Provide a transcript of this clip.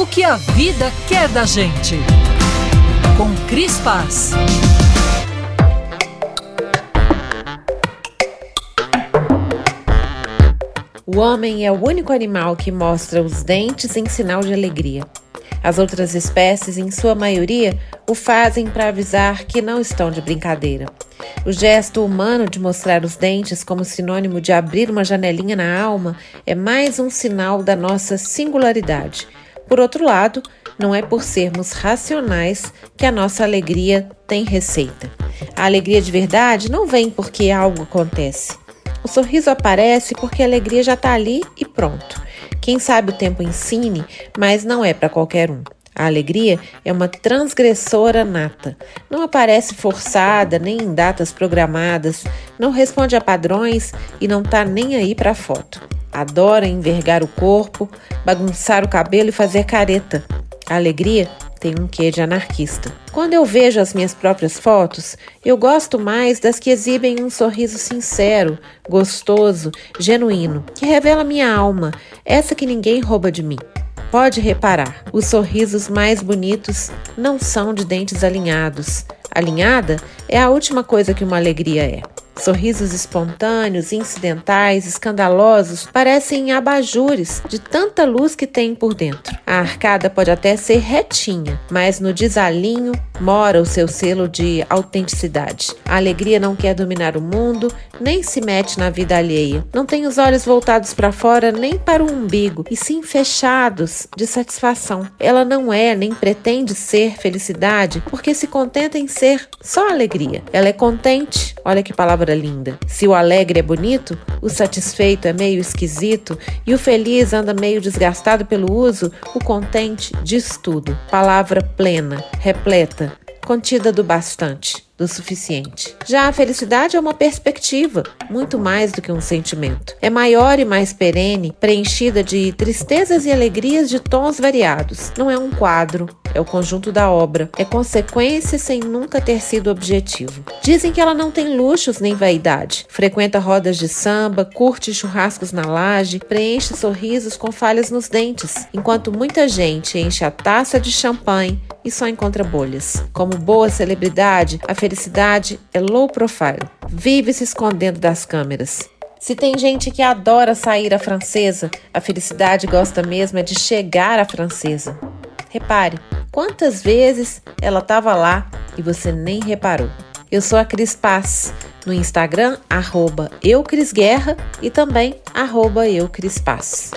o que a vida quer da gente. Com Cris Paz. O homem é o único animal que mostra os dentes em sinal de alegria. As outras espécies, em sua maioria, o fazem para avisar que não estão de brincadeira. O gesto humano de mostrar os dentes como sinônimo de abrir uma janelinha na alma é mais um sinal da nossa singularidade. Por outro lado, não é por sermos racionais que a nossa alegria tem receita. A alegria de verdade não vem porque algo acontece. O sorriso aparece porque a alegria já está ali e pronto. Quem sabe o tempo ensine, mas não é para qualquer um. A alegria é uma transgressora nata. Não aparece forçada nem em datas programadas, não responde a padrões e não tá nem aí para foto. Adora envergar o corpo, bagunçar o cabelo e fazer careta. A alegria tem um quê de anarquista. Quando eu vejo as minhas próprias fotos, eu gosto mais das que exibem um sorriso sincero, gostoso, genuíno, que revela minha alma, essa que ninguém rouba de mim. Pode reparar, os sorrisos mais bonitos não são de dentes alinhados. Alinhada é a última coisa que uma alegria é. Sorrisos espontâneos, incidentais, escandalosos parecem abajures de tanta luz que tem por dentro. A arcada pode até ser retinha, mas no desalinho mora o seu selo de autenticidade. A alegria não quer dominar o mundo, nem se mete na vida alheia. Não tem os olhos voltados para fora nem para o umbigo, e sim fechados de satisfação. Ela não é nem pretende ser felicidade, porque se contenta em ser só alegria. Ela é contente, olha que palavra linda. Se o alegre é bonito, o satisfeito é meio esquisito e o feliz anda meio desgastado pelo uso, o contente diz tudo. Palavra plena, repleta, contida do bastante do suficiente. Já a felicidade é uma perspectiva, muito mais do que um sentimento. É maior e mais perene, preenchida de tristezas e alegrias de tons variados. Não é um quadro, é o conjunto da obra, é consequência sem nunca ter sido objetivo. Dizem que ela não tem luxos nem vaidade. Frequenta rodas de samba, curte churrascos na laje, preenche sorrisos com falhas nos dentes, enquanto muita gente enche a taça de champanhe e só encontra bolhas. Como boa celebridade, a felicidade é low profile. Vive se escondendo das câmeras. Se tem gente que adora sair à francesa, a felicidade gosta mesmo é de chegar à francesa. Repare, quantas vezes ela estava lá e você nem reparou. Eu sou a Cris Paz, no Instagram, arroba eucrisguerra e também arroba eucrispaz.